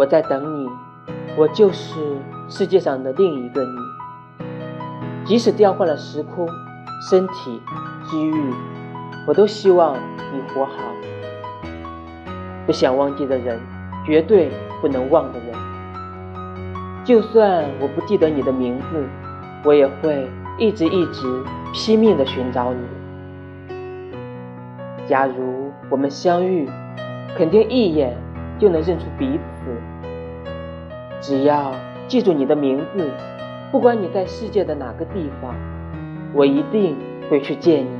我在等你，我就是世界上的另一个你。即使调换了时空、身体、机遇，我都希望你活好。不想忘记的人，绝对不能忘的人。就算我不记得你的名字，我也会一直一直拼命的寻找你。假如我们相遇，肯定一眼就能认出彼此。只要记住你的名字。不管你在世界的哪个地方，我一定会去见你。